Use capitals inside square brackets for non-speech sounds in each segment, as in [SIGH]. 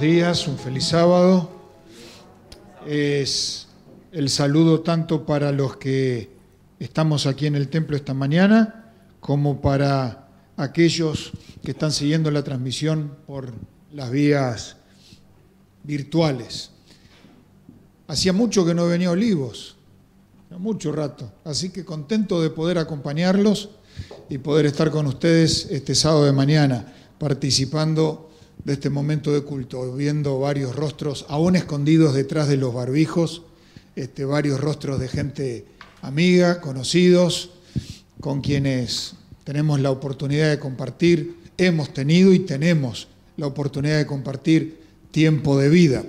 días, un feliz sábado. Es el saludo tanto para los que estamos aquí en el templo esta mañana, como para aquellos que están siguiendo la transmisión por las vías virtuales. Hacía mucho que no venía Olivos, mucho rato, así que contento de poder acompañarlos y poder estar con ustedes este sábado de mañana participando de este momento de culto, viendo varios rostros aún escondidos detrás de los barbijos, este, varios rostros de gente amiga, conocidos, con quienes tenemos la oportunidad de compartir, hemos tenido y tenemos la oportunidad de compartir tiempo de vida.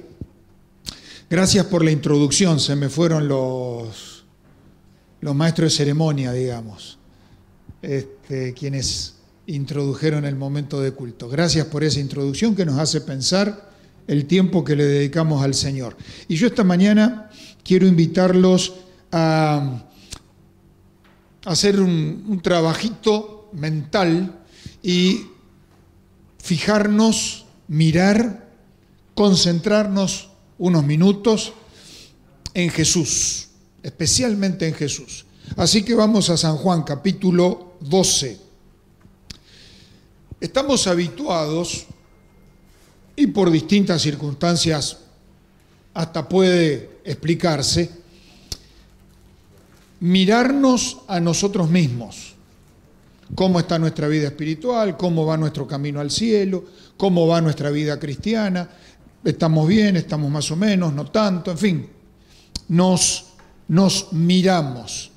Gracias por la introducción, se me fueron los, los maestros de ceremonia, digamos, este, quienes introdujeron el momento de culto. Gracias por esa introducción que nos hace pensar el tiempo que le dedicamos al Señor. Y yo esta mañana quiero invitarlos a hacer un, trabajito mental y fijarnos, mirar, concentrarnos unos minutos en Jesús, especialmente en Jesús. Así que vamos a San Juan capítulo 12. Estamos habituados, y por distintas circunstancias hasta puede explicarse, mirarnos a nosotros mismos. Cómo está nuestra vida espiritual, cómo va nuestro camino al cielo, cómo va nuestra vida cristiana. Estamos bien, estamos más o menos, no tanto, en fin. Nos, nos miramos.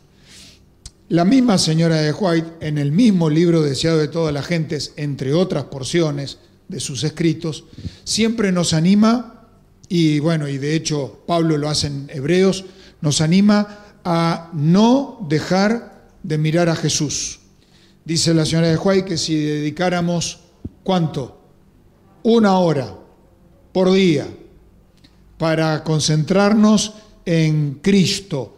La misma señora de White, en el mismo libro Deseado de todas las gentes, entre otras porciones de sus escritos, siempre nos anima, y bueno, y de hecho Pablo lo hace en Hebreos, nos anima a no dejar de mirar a Jesús. Dice la señora de White que si dedicáramos, ¿cuánto? Una hora por día para concentrarnos en Cristo,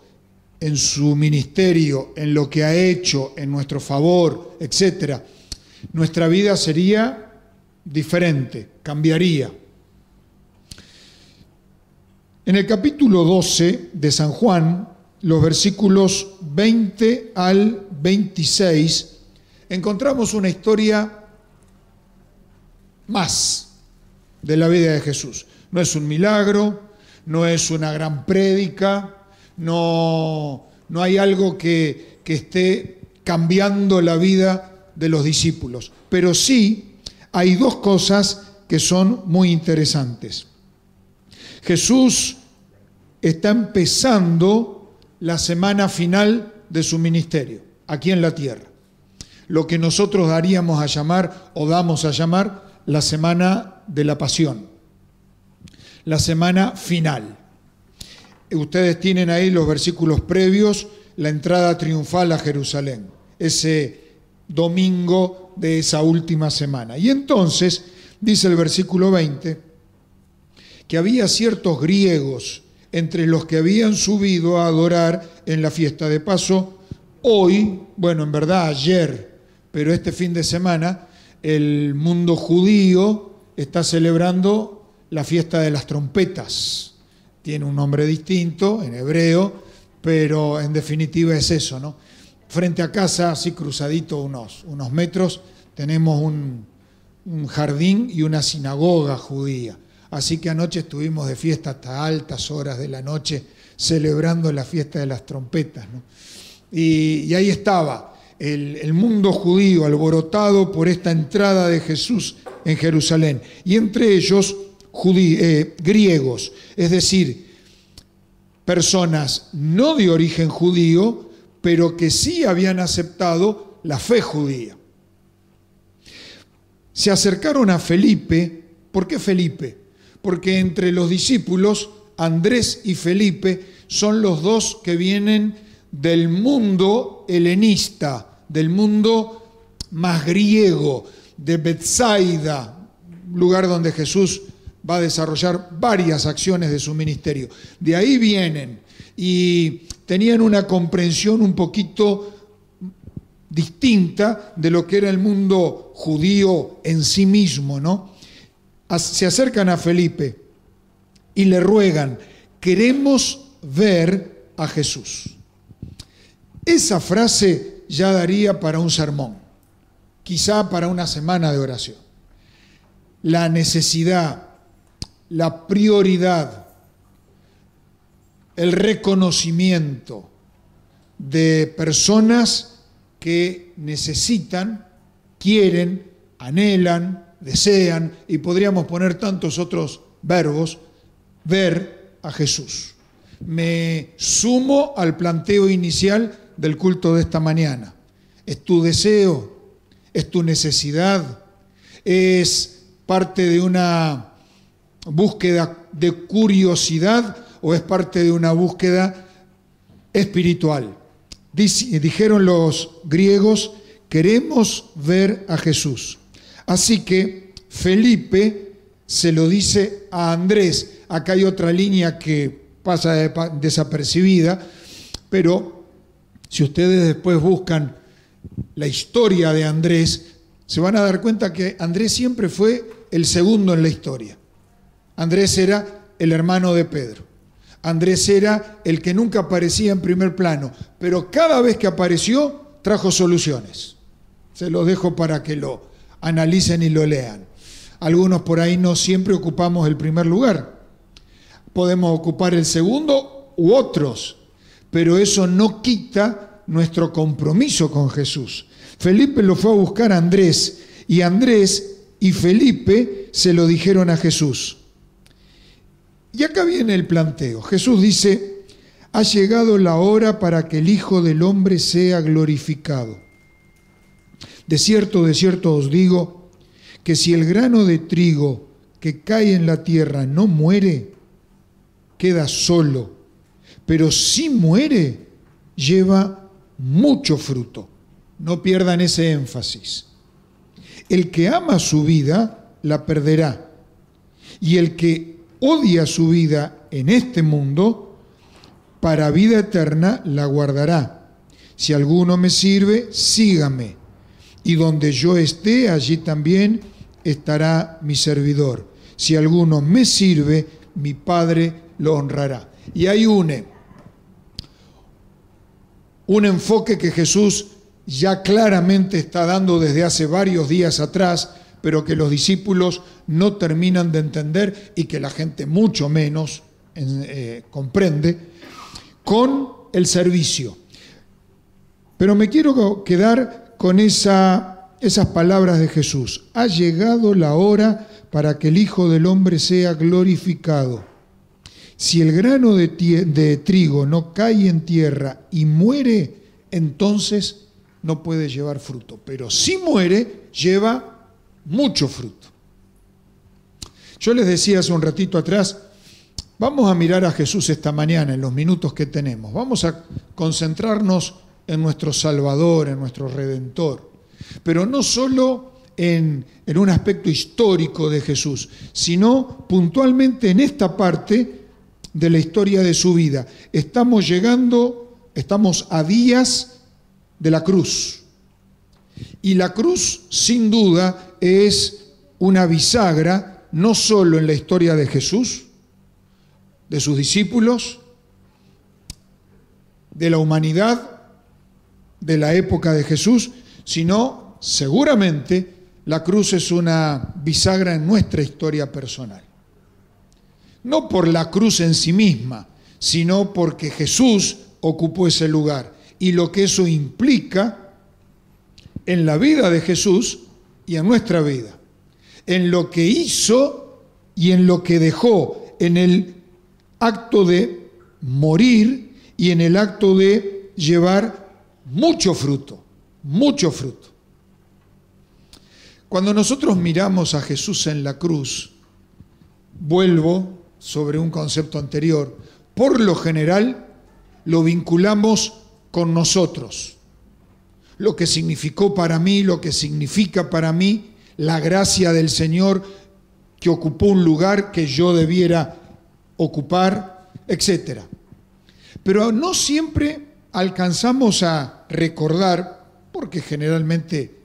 en su ministerio, en lo que ha hecho en nuestro favor, etc., nuestra vida sería diferente, cambiaría. En el capítulo 12 de San Juan, los versículos 20 al 26, encontramos una historia más de la vida de Jesús. No es un milagro, no es una gran prédica, no, no hay algo que, que esté cambiando la vida de los discípulos, pero sí hay dos cosas que son muy interesantes. Jesús está empezando la semana final de su ministerio, aquí en la tierra. Lo que nosotros daríamos a llamar o damos a llamar la semana de la pasión, la semana final. Ustedes tienen ahí los versículos previos, la entrada triunfal a Jerusalén, ese domingo de esa última semana. Y entonces, dice el versículo 20, que había ciertos griegos entre los que habían subido a adorar en la fiesta de paso. Hoy, bueno, en verdad ayer, pero este fin de semana, el mundo judío está celebrando la fiesta de las trompetas tiene un nombre distinto en hebreo, pero en definitiva es eso, ¿no? Frente a casa, así cruzadito unos, unos metros, tenemos un, jardín y una sinagoga judía. Así que anoche estuvimos de fiesta hasta altas horas de la noche celebrando la fiesta de las trompetas. ¿no? Y, y, ahí estaba el, el, mundo judío alborotado por esta entrada de Jesús en Jerusalén. Y entre ellos eh, griegos, es decir, personas no de origen judío, pero que sí habían aceptado la fe judía. Se acercaron a Felipe, ¿por qué Felipe? Porque entre los discípulos, Andrés y Felipe son los dos que vienen del mundo helenista, del mundo más griego, de Bethsaida, lugar donde Jesús va a desarrollar varias acciones de su ministerio. De ahí vienen y tenían una comprensión un poquito distinta de lo que era el mundo judío en sí mismo, ¿no? se acercan a Felipe y le ruegan, queremos ver a Jesús. Esa frase ya daría para un sermón, quizá para una semana de oración. La necesidad, la prioridad, el reconocimiento de personas que necesitan, quieren, anhelan, desean, y podríamos poner tantos otros verbos, ver a Jesús. Me sumo al planteo inicial del culto de esta mañana. Es tu deseo, es tu necesidad, es parte de una búsqueda de curiosidad o es parte de una búsqueda espiritual. Dijeron los griegos, queremos ver a Jesús. Así que Felipe se lo dice a Andrés. Acá hay otra línea que pasa desapercibida, pero si ustedes después buscan la historia de Andrés, se van a dar cuenta que Andrés siempre fue el segundo en la historia. Andrés era el hermano de Pedro. Andrés era el que nunca aparecía en primer plano, pero cada vez que apareció trajo soluciones. Se los dejo para que lo analicen y lo lean. Algunos por ahí no siempre ocupamos el primer lugar. Podemos ocupar el segundo u otros, pero eso no quita nuestro compromiso con Jesús. Felipe lo fue a buscar a Andrés y Andrés y Felipe se lo dijeron a Jesús. Y acá viene el planteo. Jesús dice, ha llegado la hora para que el Hijo del Hombre sea glorificado. De cierto, de cierto os digo, que si el grano de trigo que cae en la tierra no muere, queda solo, pero si muere, lleva mucho fruto. No pierdan ese énfasis. El que ama su vida, la perderá. Y el que odia su vida en este mundo, para vida eterna la guardará. Si alguno me sirve, sígame. Y donde yo esté, allí también estará mi servidor. Si alguno me sirve, mi Padre lo honrará. Y hay un, un enfoque que Jesús ya claramente está dando desde hace varios días atrás, pero que los discípulos no terminan de entender y que la gente mucho menos eh, comprende, con el servicio. Pero me quiero quedar con esa, esas palabras de Jesús. Ha llegado la hora para que el Hijo del Hombre sea glorificado. Si el grano de, de trigo no cae en tierra y muere, entonces no puede llevar fruto, pero si muere, lleva mucho fruto. Yo les decía hace un ratito atrás, vamos a mirar a Jesús esta mañana en los minutos que tenemos, vamos a concentrarnos en nuestro Salvador, en nuestro Redentor, pero no solo en, en un aspecto histórico de Jesús, sino puntualmente en esta parte de la historia de su vida. Estamos llegando, estamos a días de la cruz. Y la cruz, sin duda, es una bisagra no solo en la historia de Jesús, de sus discípulos, de la humanidad, de la época de Jesús, sino seguramente la cruz es una bisagra en nuestra historia personal. No por la cruz en sí misma, sino porque Jesús ocupó ese lugar y lo que eso implica en la vida de Jesús y en nuestra vida, en lo que hizo y en lo que dejó, en el acto de morir y en el acto de llevar mucho fruto, mucho fruto. Cuando nosotros miramos a Jesús en la cruz, vuelvo sobre un concepto anterior, por lo general lo vinculamos con nosotros. Lo que significó para mí, lo que significa para mí la gracia del Señor que ocupó un lugar que yo debiera ocupar, etc. Pero no siempre alcanzamos a recordar, porque generalmente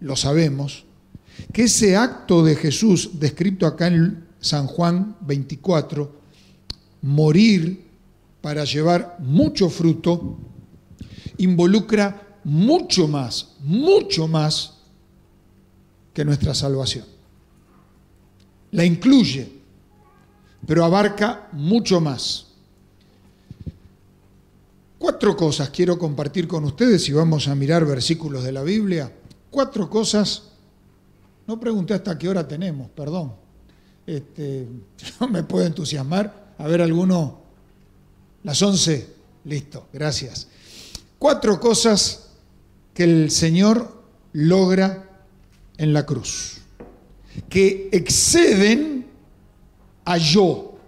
lo sabemos, que ese acto de Jesús, descrito acá en San Juan 24, morir para llevar mucho fruto, involucra mucho más, mucho más que nuestra salvación. La incluye, pero abarca mucho más. Cuatro cosas quiero compartir con ustedes y vamos a mirar versículos de la Biblia. Cuatro cosas. No pregunté hasta qué hora tenemos, perdón. Este, [LAUGHS] no me puedo entusiasmar. A ver, alguno. Las once. Listo, gracias. Cuatro cosas que el Señor logra en la cruz, que exceden a yo,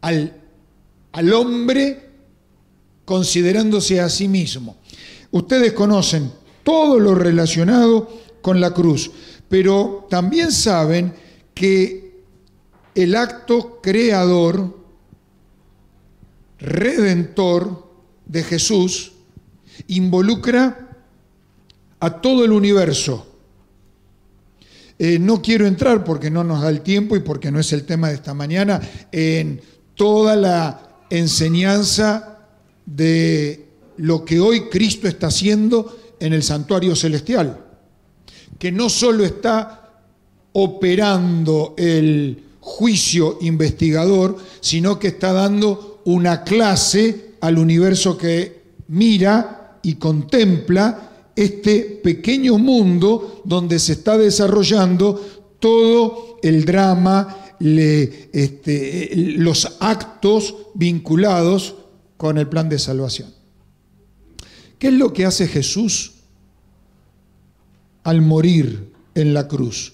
al, al hombre considerándose a sí mismo. Ustedes conocen todo lo relacionado con la cruz, pero también saben que el acto creador, redentor de Jesús, involucra a todo el universo. Eh, no quiero entrar porque no nos da el tiempo y porque no es el tema de esta mañana en toda la enseñanza de lo que hoy Cristo está haciendo en el santuario celestial, que no solo está operando el juicio investigador, sino que está dando una clase al universo que mira y contempla este pequeño mundo donde se está desarrollando todo el drama, este, los actos vinculados con el plan de salvación. ¿Qué es lo que hace Jesús al morir en la cruz?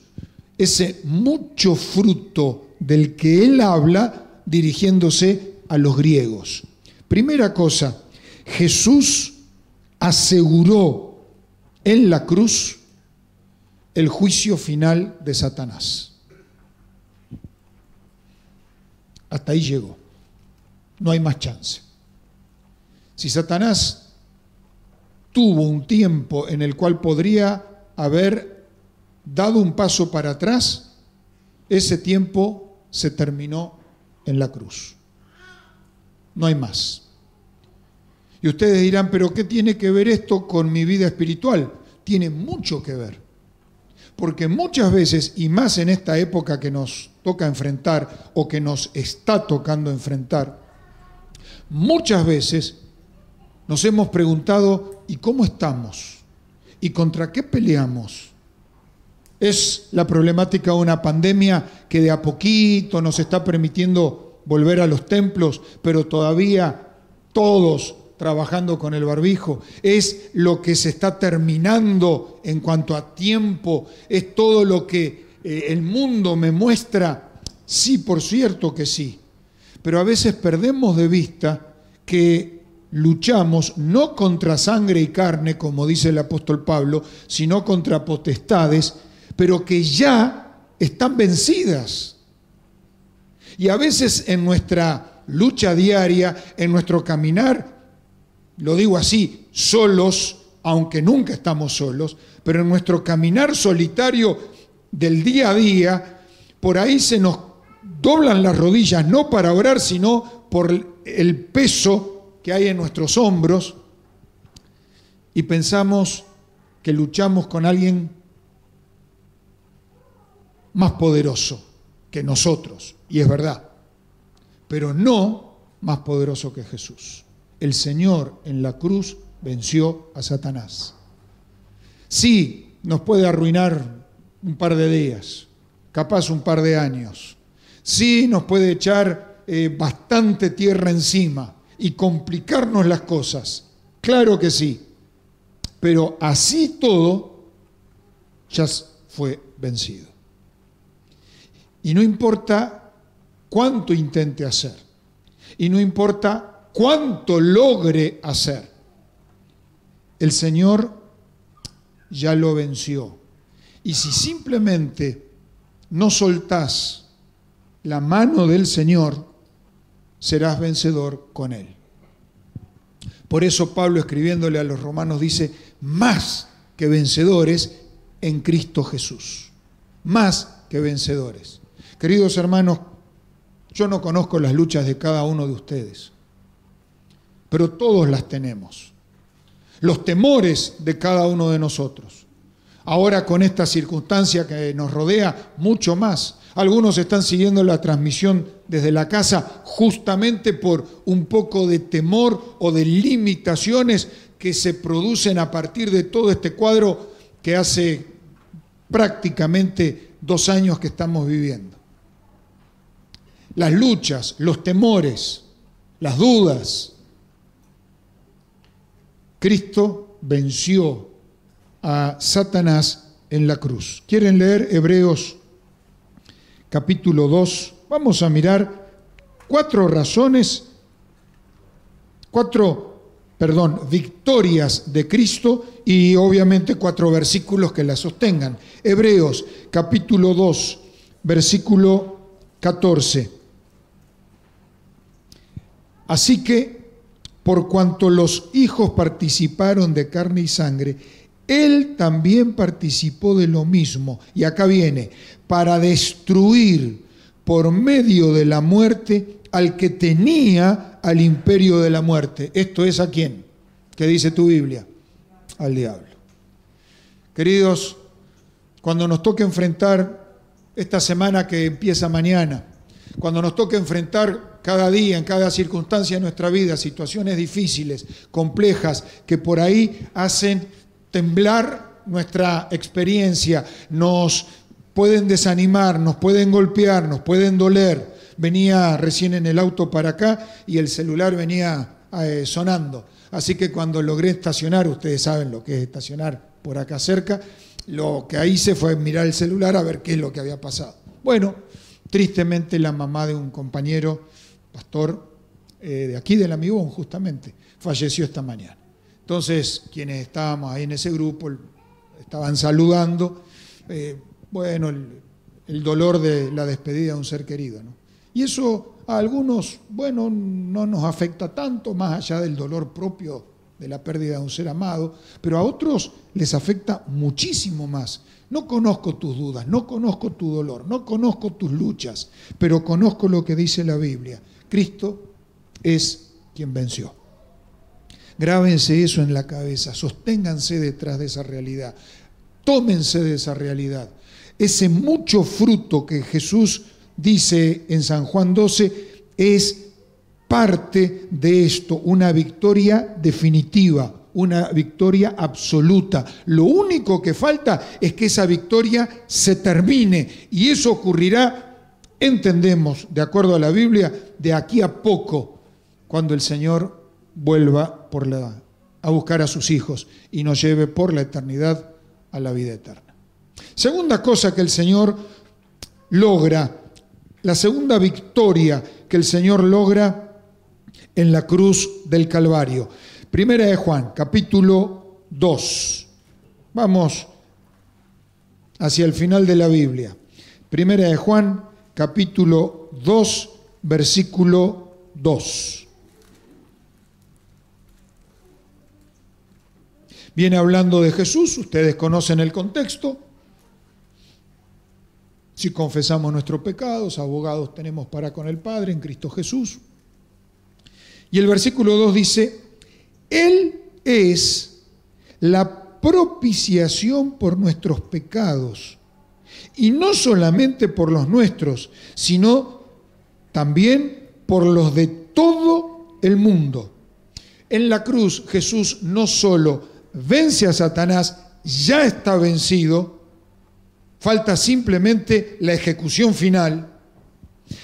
Ese mucho fruto del que él habla dirigiéndose a los griegos. Primera cosa, Jesús aseguró en la cruz el juicio final de Satanás. Hasta ahí llegó. No hay más chance. Si Satanás tuvo un tiempo en el cual podría haber dado un paso para atrás, ese tiempo se terminó en la cruz. No hay más. Y ustedes dirán, pero ¿qué tiene que ver esto con mi vida espiritual? Tiene mucho que ver. Porque muchas veces, y más en esta época que nos toca enfrentar o que nos está tocando enfrentar, muchas veces nos hemos preguntado, ¿y cómo estamos? ¿Y contra qué peleamos? Es la problemática de una pandemia que de a poquito nos está permitiendo volver a los templos, pero todavía todos trabajando con el barbijo. Es lo que se está terminando en cuanto a tiempo. Es todo lo que eh, el mundo me muestra. Sí, por cierto que sí. Pero a veces perdemos de vista que luchamos no contra sangre y carne, como dice el apóstol Pablo, sino contra potestades, pero que ya están vencidas. Y a veces en nuestra lucha diaria, en nuestro caminar, lo digo así, solos, aunque nunca estamos solos, pero en nuestro caminar solitario del día a día, por ahí se nos doblan las rodillas, no para orar, sino por el peso que hay en nuestros hombros y pensamos que luchamos con alguien más poderoso que nosotros, y es verdad, pero no más poderoso que Jesús. El Señor en la cruz venció a Satanás. Sí, nos puede arruinar un par de días, capaz un par de años. Sí, nos puede echar eh, bastante tierra encima, y complicarnos las cosas. Claro que sí. Pero así todo ya fue vencido. Y no importa cuánto intente hacer. Y no importa cuánto logre hacer. El Señor ya lo venció. Y si simplemente no soltás la mano del Señor, serás vencedor con Él. Por eso Pablo escribiéndole a los romanos dice, más que vencedores en Cristo Jesús. más que vencedores. Queridos hermanos, yo no conozco las luchas de cada uno de ustedes, pero todos las tenemos. Los temores de cada uno de nosotros. Ahora con esta circunstancia que nos rodea, mucho más. Algunos están siguiendo la transmisión desde la casa justamente por un poco de temor o de limitaciones que se producen a partir de todo este cuadro que hace prácticamente dos años que estamos viviendo. Las luchas, los temores, las dudas. Cristo venció a Satanás en la cruz. ¿Quieren leer Hebreos capítulo 2? Vamos a mirar cuatro razones, cuatro perdón, victorias de Cristo y obviamente cuatro versículos que la sostengan. Hebreos capítulo 2, versículo 14. Así que, por cuanto los hijos participaron de carne y sangre, él también participó de lo mismo. Y acá viene, para destruir por medio de la muerte al que tenía al imperio de la muerte. ¿Esto es a quién? ¿Qué dice tu Biblia? Al diablo. Queridos, cuando nos toque enfrentar esta semana que empieza mañana, cuando nos toque enfrentar cada día, en cada circunstancia de nuestra vida, situaciones difíciles, complejas, que por ahí hacen temblar nuestra experiencia, nos pueden desanimar, nos pueden golpear, nos pueden doler, venía recién en el auto para acá y el celular venía eh, sonando. Así que cuando logré estacionar, ustedes saben lo que es estacionar por acá cerca, lo que hice fue mirar el celular a ver qué es lo que había pasado. Bueno, tristemente la mamá de un compañero, pastor eh, de aquí del Amigón justamente, falleció esta mañana. Entonces, quienes estábamos ahí en ese grupo estaban saludando, eh, bueno, el, dolor de la despedida de un ser querido. ¿no? Y eso a algunos, bueno, no nos afecta tanto, más allá del dolor propio de la pérdida de un ser amado, pero a otros les afecta muchísimo más. No conozco tus dudas, no conozco tu dolor, no conozco tus luchas, pero conozco lo que dice la Biblia. Cristo es quien venció. Grábense eso en la cabeza, sosténganse detrás de esa realidad, tómense de esa realidad. Ese mucho fruto que Jesús dice en San Juan 12, es parte de esto, una victoria definitiva, una victoria absoluta. Lo único que falta es que esa victoria se termine y eso ocurrirá, entendemos, de acuerdo a la Biblia, de aquí a poco, cuando el Señor vuelva por la, a buscar a sus hijos y nos lleve por la eternidad a la vida eterna. Segunda cosa que el Señor logra la segunda victoria que el Señor logra en la cruz del Calvario. Primera de Juan, capítulo 2. Vamos hacia el final de la Biblia. Primera de Juan, capítulo 2, versículo 2. Viene hablando de Jesús, ustedes conocen el contexto. Si confesamos nuestros pecados, abogados tenemos para con el Padre en Cristo Jesús. Y el versículo 2 dice, Él es la propiciación por nuestros pecados. Y no solamente por los nuestros, sino también por los de todo el mundo. En la cruz Jesús no solo vence a Satanás, ya está vencido, falta simplemente la ejecución final,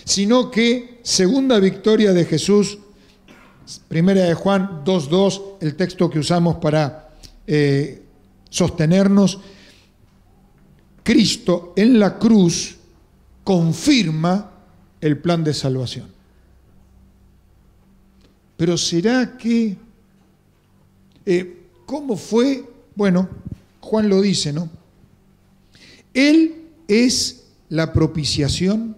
sino que segunda victoria de Jesús, primera de Juan 2.2, el texto que usamos para eh, sostenernos, Cristo en la cruz confirma el plan de salvación. Pero ¿será que... Eh, ¿Cómo fue? Bueno, Juan lo dice, ¿no? Él es la propiciación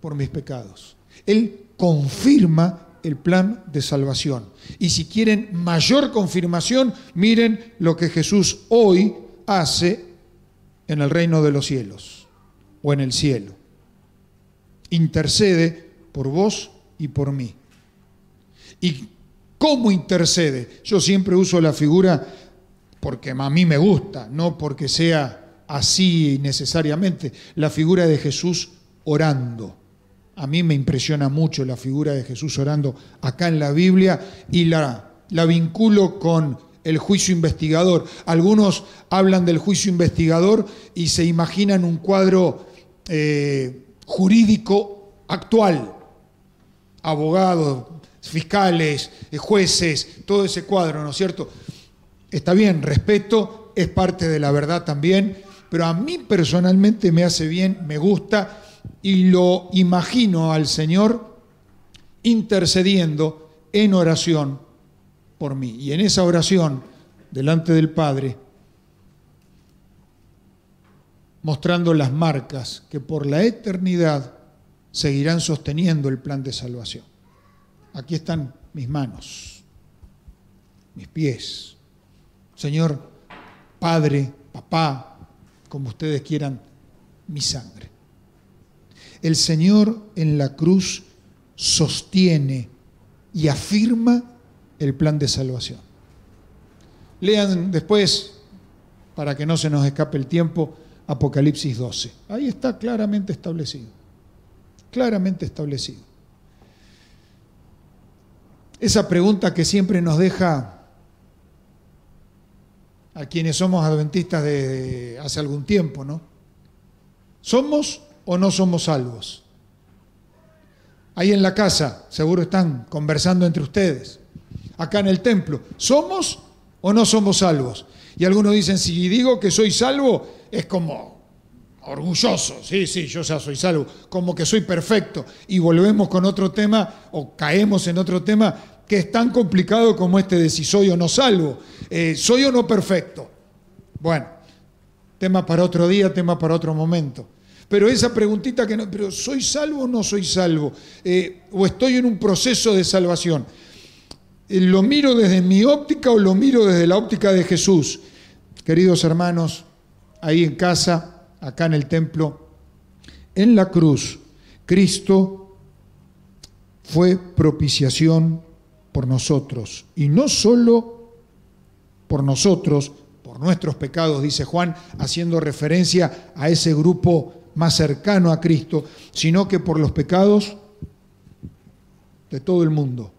por mis pecados. Él confirma el plan de salvación. Y si quieren mayor confirmación, miren lo que Jesús hoy hace en el reino de los cielos. o en el cielo. Intercede por vos y por mí. ¿Y cómo intercede? Yo siempre uso la figura porque a mí me gusta, no porque sea así necesariamente, la figura de Jesús orando. A mí me impresiona mucho la figura de Jesús orando acá en la Biblia y la, la vinculo con el juicio investigador. Algunos hablan del juicio investigador y se imaginan un cuadro eh, jurídico actual. Abogados, fiscales, eh, jueces, todo ese cuadro, ¿no es cierto? Está bien, respeto, es parte de la verdad también, pero a mí personalmente me hace bien, me gusta y lo imagino al Señor intercediendo en oración por mí. Y en esa oración, delante del Padre, mostrando las marcas que por la eternidad seguirán sosteniendo el plan de salvación. Aquí están mis manos, mis pies. Señor, Padre, papá, como ustedes quieran, mi sangre. El Señor en la cruz sostiene y afirma el plan de salvación. Lean después, para que no se nos escape el tiempo, Apocalipsis 12. Ahí está claramente establecido. Claramente establecido. Esa pregunta que siempre nos deja a quienes somos adventistas de hace algún tiempo, ¿no? ¿Somos o no somos salvos? Ahí en la casa, seguro están conversando entre ustedes acá en el templo. ¿Somos o no somos salvos? Y algunos dicen, si digo que soy salvo, es como orgulloso, sí, sí, yo ya soy salvo, como que soy perfecto. Y volvemos con otro tema, o caemos en otro tema, que es tan complicado como este de si soy o no salvo. Eh, ¿Soy o no perfecto? Bueno, tema para otro día, tema para otro momento. Pero esa preguntita que no, pero ¿soy salvo o no soy salvo? Eh, ¿O estoy en un proceso de salvación? ¿Lo miro desde mi óptica o lo miro desde la óptica de Jesús? Queridos hermanos, ahí en casa, acá en el templo, en la cruz, Cristo fue propiciación por nosotros. Y no solo por nosotros, por nuestros pecados, dice Juan, haciendo referencia a ese grupo más cercano a Cristo, sino que por los pecados de todo el mundo.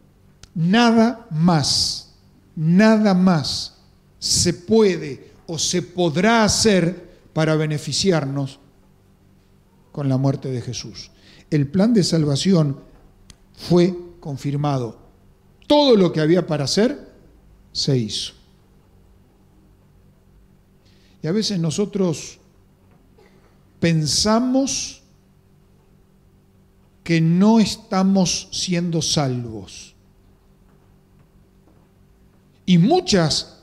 Nada más, nada más se puede o se podrá hacer para beneficiarnos con la muerte de Jesús. El plan de salvación fue confirmado. Todo lo que había para hacer se hizo. Y a veces nosotros pensamos que no estamos siendo salvos y muchas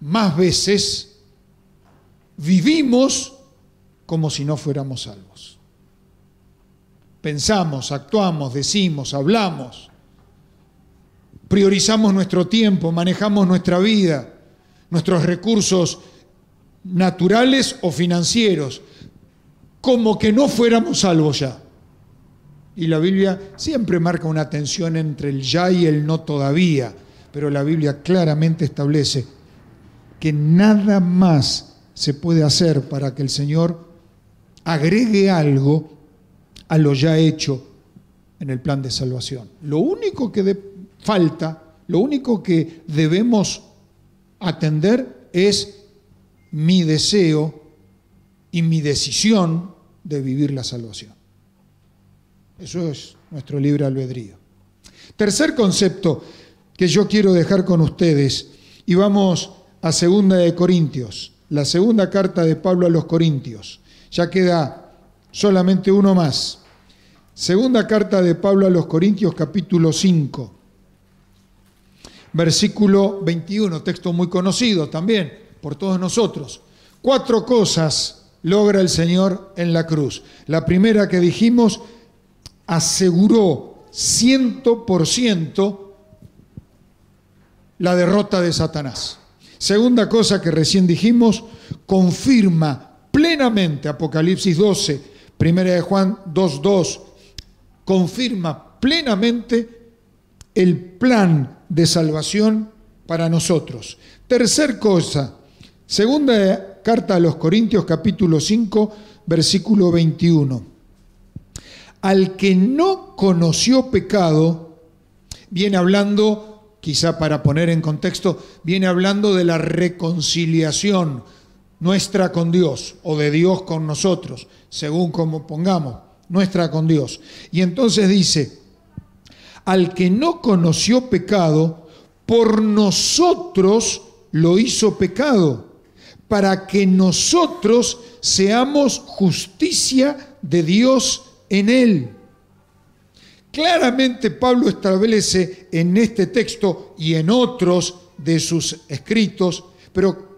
más veces vivimos como si no fuéramos salvos. Pensamos, actuamos, decimos, hablamos, priorizamos nuestro tiempo, manejamos nuestra vida, nuestros recursos naturales o financieros, como que no fuéramos salvos ya. Y la Biblia siempre marca una tensión entre el ya y el no todavía pero la Biblia claramente establece que nada más se puede hacer para que el Señor agregue algo a lo ya hecho en el plan de salvación. Lo único que falta, lo único que debemos atender es mi deseo y mi decisión de vivir la salvación. Eso es nuestro libre albedrío. Tercer concepto que yo quiero dejar con ustedes. Y vamos a Segunda de Corintios, la segunda carta de Pablo a los Corintios. Ya queda solamente uno más. Segunda carta de Pablo a los Corintios, capítulo 5, versículo 21, texto muy conocido también por todos nosotros. Cuatro cosas logra el Señor en la cruz. La primera que dijimos, aseguró ciento por ciento la derrota de Satanás. Segunda cosa que recién dijimos, confirma plenamente Apocalipsis 12, Primera de Juan 2.2 confirma plenamente el plan de salvación para nosotros. Tercer cosa, segunda carta a los Corintios capítulo 5, versículo 21. Al que no conoció pecado, viene hablando, quizá para poner en contexto, viene hablando de la reconciliación nuestra con Dios o de Dios con nosotros, según como pongamos, nuestra con Dios. Y entonces dice, al que no conoció pecado, por nosotros lo hizo pecado, para que nosotros seamos justicia de Dios en él. Claramente Pablo establece en este texto y en otros de sus escritos, pero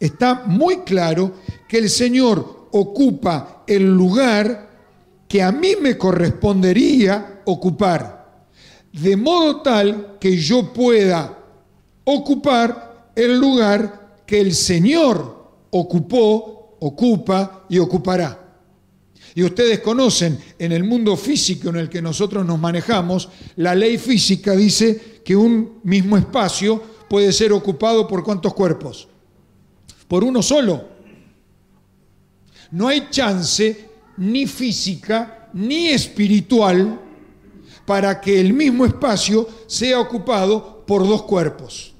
está muy claro que el Señor ocupa el lugar que a mí me correspondería ocupar, de modo tal que yo pueda ocupar el lugar que el Señor ocupó, ocupa y ocupará. Y ustedes conocen en el mundo físico en el que nosotros nos manejamos, la ley física dice que un mismo espacio puede ser ocupado por cuántos cuerpos? Por uno solo. No hay chance ni física ni espiritual para que el mismo espacio sea ocupado por dos cuerpos.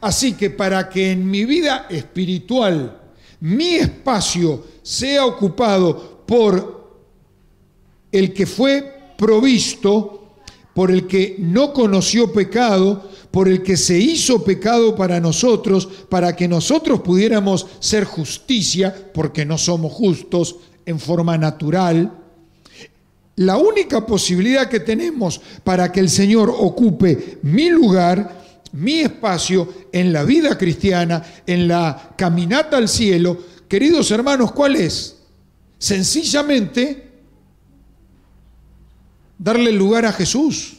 Así que para que en mi vida espiritual mi espacio sea ocupado por el que fue provisto, por el que no conoció pecado, por el que se hizo pecado para nosotros, para que nosotros pudiéramos ser justicia, porque no somos justos en forma natural. La única posibilidad que tenemos para que el Señor ocupe mi lugar mi espacio en la vida cristiana, en la caminata al cielo, queridos hermanos, ¿cuál es? Sencillamente darle lugar a Jesús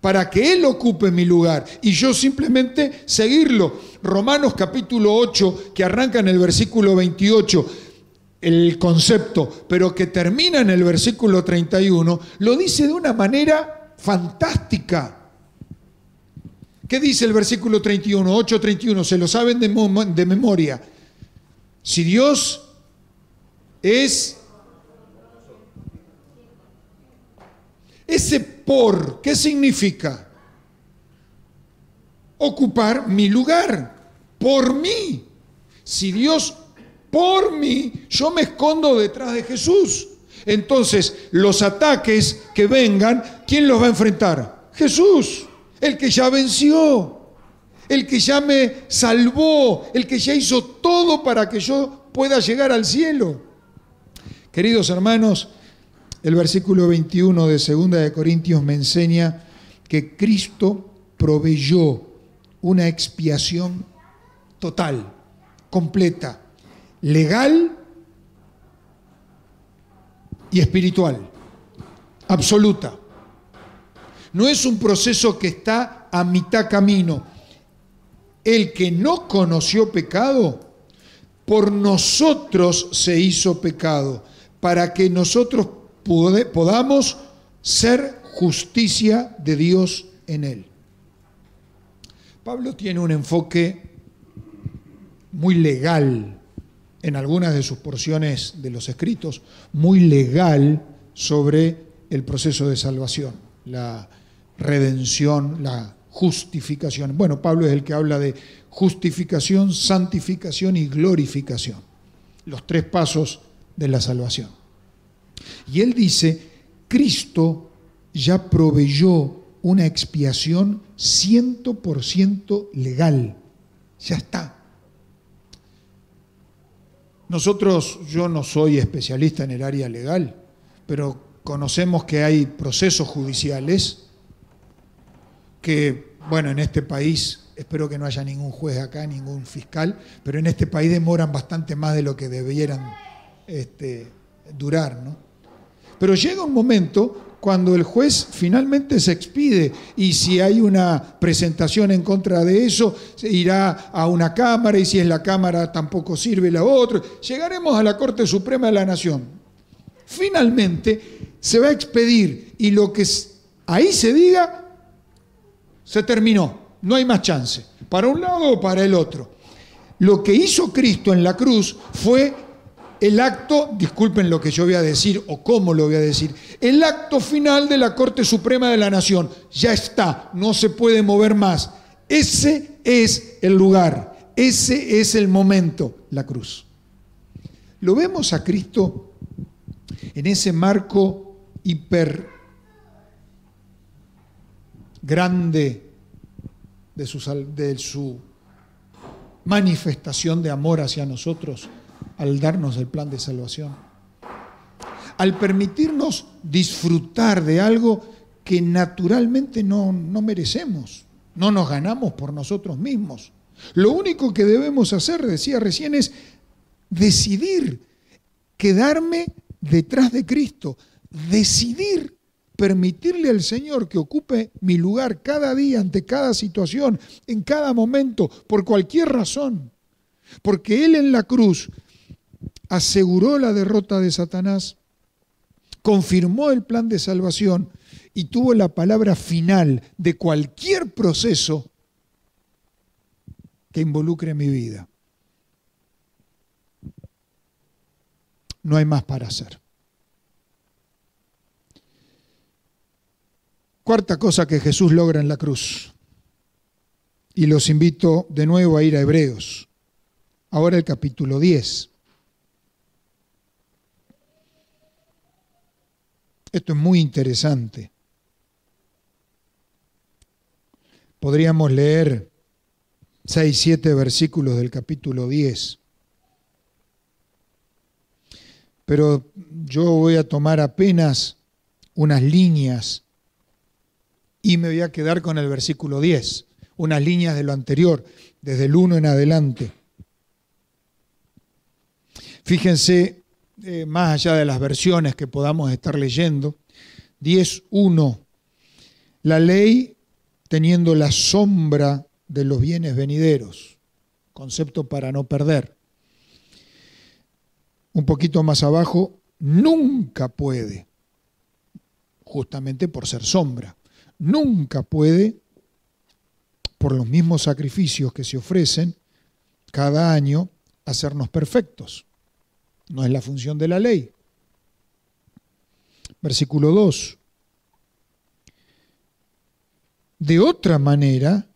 para que Él ocupe mi lugar y yo simplemente seguirlo. Romanos capítulo 8, que arranca en el versículo 28, el concepto, pero que termina en el versículo 31, lo dice de una manera fantástica. ¿Qué dice el versículo 31? 8.31, se lo saben de, memoria. Si Dios es ese por, ¿qué significa? Ocupar mi lugar, por mí. Si Dios por mí, yo me escondo detrás de Jesús. Entonces, los ataques que vengan, ¿quién los va a enfrentar? Jesús el que ya venció, el que ya me salvó, el que ya hizo todo para que yo pueda llegar al cielo. Queridos hermanos, el versículo 21 de 2 de Corintios me enseña que Cristo proveyó una expiación total, completa, legal y espiritual, absoluta. No es un proceso que está a mitad camino. El que no conoció pecado, por nosotros se hizo pecado, para que nosotros podamos ser justicia de Dios en él. Pablo tiene un enfoque muy legal en algunas de sus porciones de los escritos, muy legal sobre el proceso de salvación, la redención, la justificación. Bueno, Pablo es el que habla de justificación, santificación y glorificación, los tres pasos de la salvación. Y él dice, Cristo ya proveyó una expiación 100% legal, ya está. Nosotros, yo no soy especialista en el área legal, pero conocemos que hay procesos judiciales que, bueno, en este país, espero que no haya ningún juez acá, ningún fiscal, pero en este país demoran bastante más de lo que debieran este, durar, ¿no? Pero llega un momento cuando el juez finalmente se expide y si hay una presentación en contra de eso, se irá a una cámara y si es la cámara tampoco sirve la otra. Llegaremos a la Corte Suprema de la Nación. Finalmente se va a expedir y lo que ahí se diga, se terminó, no hay más chance, para un lado o para el otro. Lo que hizo Cristo en la cruz fue el acto, disculpen lo que yo voy a decir o cómo lo voy a decir, el acto final de la Corte Suprema de la Nación. Ya está, no se puede mover más. Ese es el lugar, ese es el momento, la cruz. Lo vemos a Cristo en ese marco hiper grande de su, manifestación de amor hacia nosotros al darnos el plan de salvación. Al permitirnos disfrutar de algo que naturalmente no, no merecemos, no nos ganamos por nosotros mismos. Lo único que debemos hacer, decía recién, es decidir quedarme detrás de Cristo, decidir permitirle al Señor que ocupe mi lugar cada día, ante cada situación, en cada momento, por cualquier razón. Porque Él en la cruz aseguró la derrota de Satanás, confirmó el plan de salvación y tuvo la palabra final de cualquier proceso que involucre mi vida. No hay más para hacer. Cuarta cosa que Jesús logra en la cruz. Y los invito de nuevo a ir a Hebreos. Ahora el capítulo 10. Esto es muy interesante. Podríamos leer seis, siete versículos del capítulo 10. Pero yo voy a tomar apenas unas líneas y me voy a quedar con el versículo 10, unas líneas de lo anterior, desde el 1 en adelante. Fíjense eh, más allá de las versiones que podamos estar leyendo, 10.1, la ley teniendo la sombra de los bienes venideros, concepto para no perder. Un poquito más abajo, nunca puede, justamente por ser sombra, nunca puede, por los mismos sacrificios que se ofrecen cada año, hacernos perfectos. No es la función de la ley. Versículo 2. De otra manera,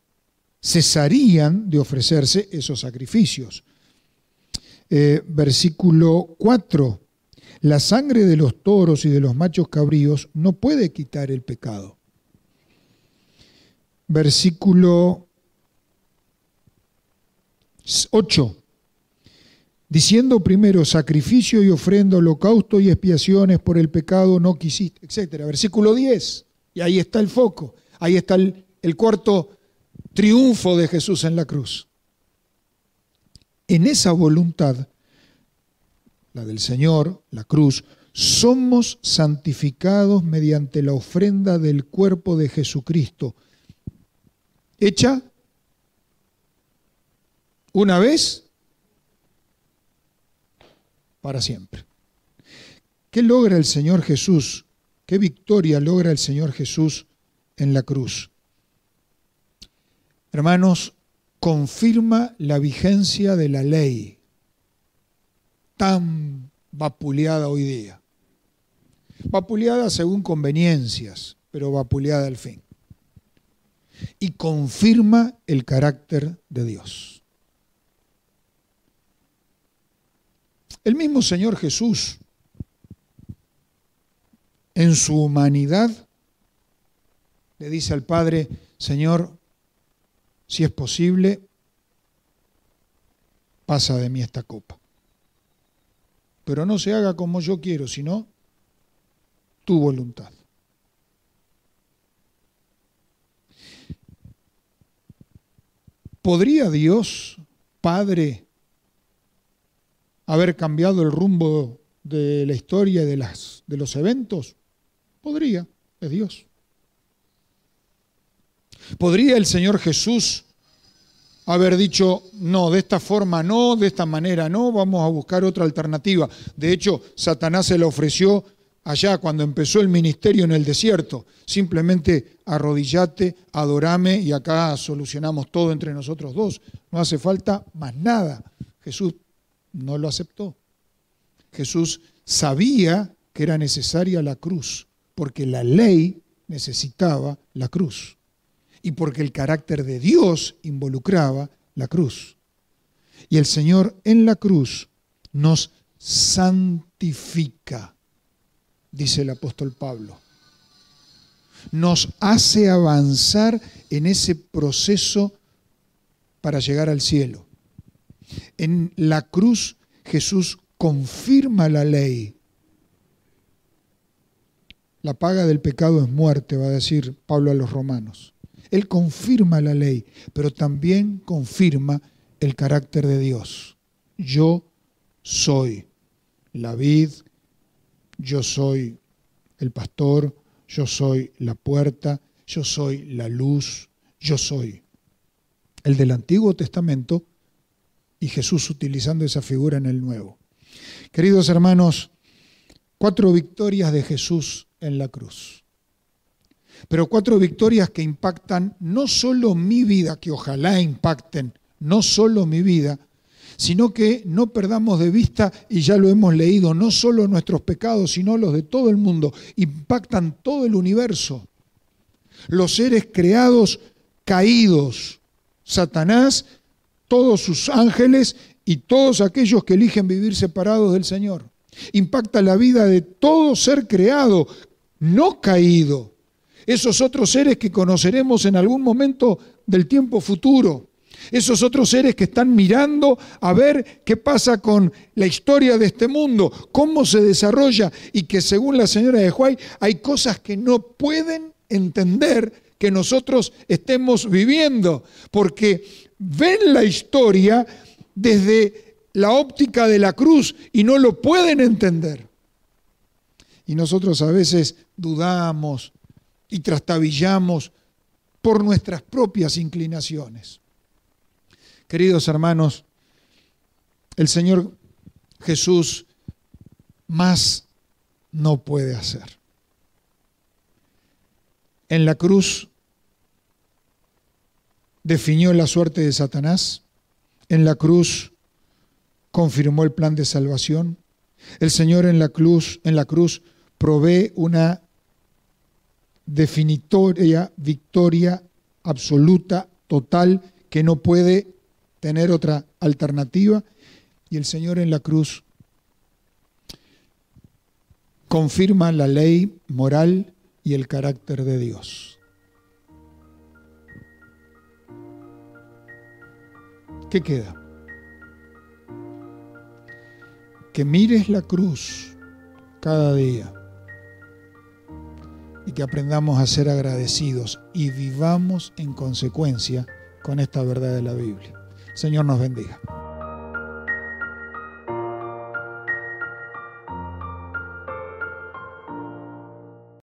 cesarían de ofrecerse esos sacrificios. Eh, versículo 4. La sangre de los toros y de los machos cabríos no puede quitar el pecado. Versículo 8 diciendo primero sacrificio y ofrenda, holocausto y expiaciones por el pecado no quisiste, etc. Versículo 10, y ahí está el foco, ahí está el, el cuarto triunfo de Jesús en la cruz. En esa voluntad, la del Señor, la cruz, somos santificados mediante la ofrenda del cuerpo de Jesucristo, hecha una vez para siempre. ¿Qué logra el Señor Jesús? ¿Qué victoria logra el Señor Jesús en la cruz? Hermanos, confirma la vigencia de la ley tan vapuleada hoy día. Vapuleada según conveniencias, pero vapuleada al fin. Y confirma el carácter de Dios. El mismo Señor Jesús, en su humanidad, le dice al Padre, Señor, si es posible, pasa de mí esta copa. Pero no se haga como yo quiero, sino tu voluntad. ¿Podría Dios, Padre, haber cambiado el rumbo de la historia de, las, de los eventos? Podría, es Dios. ¿Podría el Señor Jesús haber dicho, no, de esta forma no, de esta manera no, vamos a buscar otra alternativa? De hecho, Satanás se le ofreció allá cuando empezó el ministerio en el desierto. Simplemente arrodillate, adorame y acá solucionamos todo entre nosotros dos. No hace falta más nada. Jesús no lo aceptó. Jesús sabía que era necesaria la cruz, porque la ley necesitaba la cruz y porque el carácter de Dios involucraba la cruz. Y el Señor en la cruz nos santifica dice el apóstol Pablo. Nos hace avanzar en ese proceso para llegar al cielo. En la cruz Jesús confirma la ley. La paga del pecado es muerte, va a decir Pablo a los romanos. Él confirma la ley, pero también confirma el carácter de Dios. Yo soy la vid, yo soy el pastor, yo soy la puerta, yo soy la luz, yo soy. El del Antiguo Testamento y Jesús utilizando esa figura en el Nuevo. Queridos hermanos, cuatro victorias de Jesús en la cruz. Pero cuatro victorias que impactan no solo mi vida, que ojalá impacten no solo mi vida, sino que no perdamos de vista, y ya lo hemos leído, no solo nuestros pecados, sino los de todo el mundo, impactan todo el universo. Los seres creados caídos, Satanás, todos sus ángeles y todos aquellos que eligen vivir separados del Señor. Impacta la vida de todo ser creado, no caído. Esos otros seres que conoceremos en algún momento del tiempo futuro esos otros seres que están mirando a ver qué pasa con la historia de este mundo, cómo se desarrolla y que según la señora de Huay hay cosas que no pueden entender que nosotros estemos viviendo, porque ven la historia desde la óptica de la cruz y no lo pueden entender. Y nosotros a veces dudamos y trastabillamos por nuestras propias inclinaciones. Queridos hermanos, el Señor Jesús más no puede hacer. En la cruz definió la suerte de Satanás, en la cruz confirmó el plan de salvación. El Señor en la cruz, en la cruz provee una definitoria victoria absoluta, total, que no puede tener otra alternativa. Y el Señor en la cruz confirma la ley moral y el carácter de Dios. ¿Qué queda? Que mires la cruz cada día y que aprendamos a ser agradecidos y vivamos en consecuencia con esta verdad de la Biblia. Señor nos bendiga.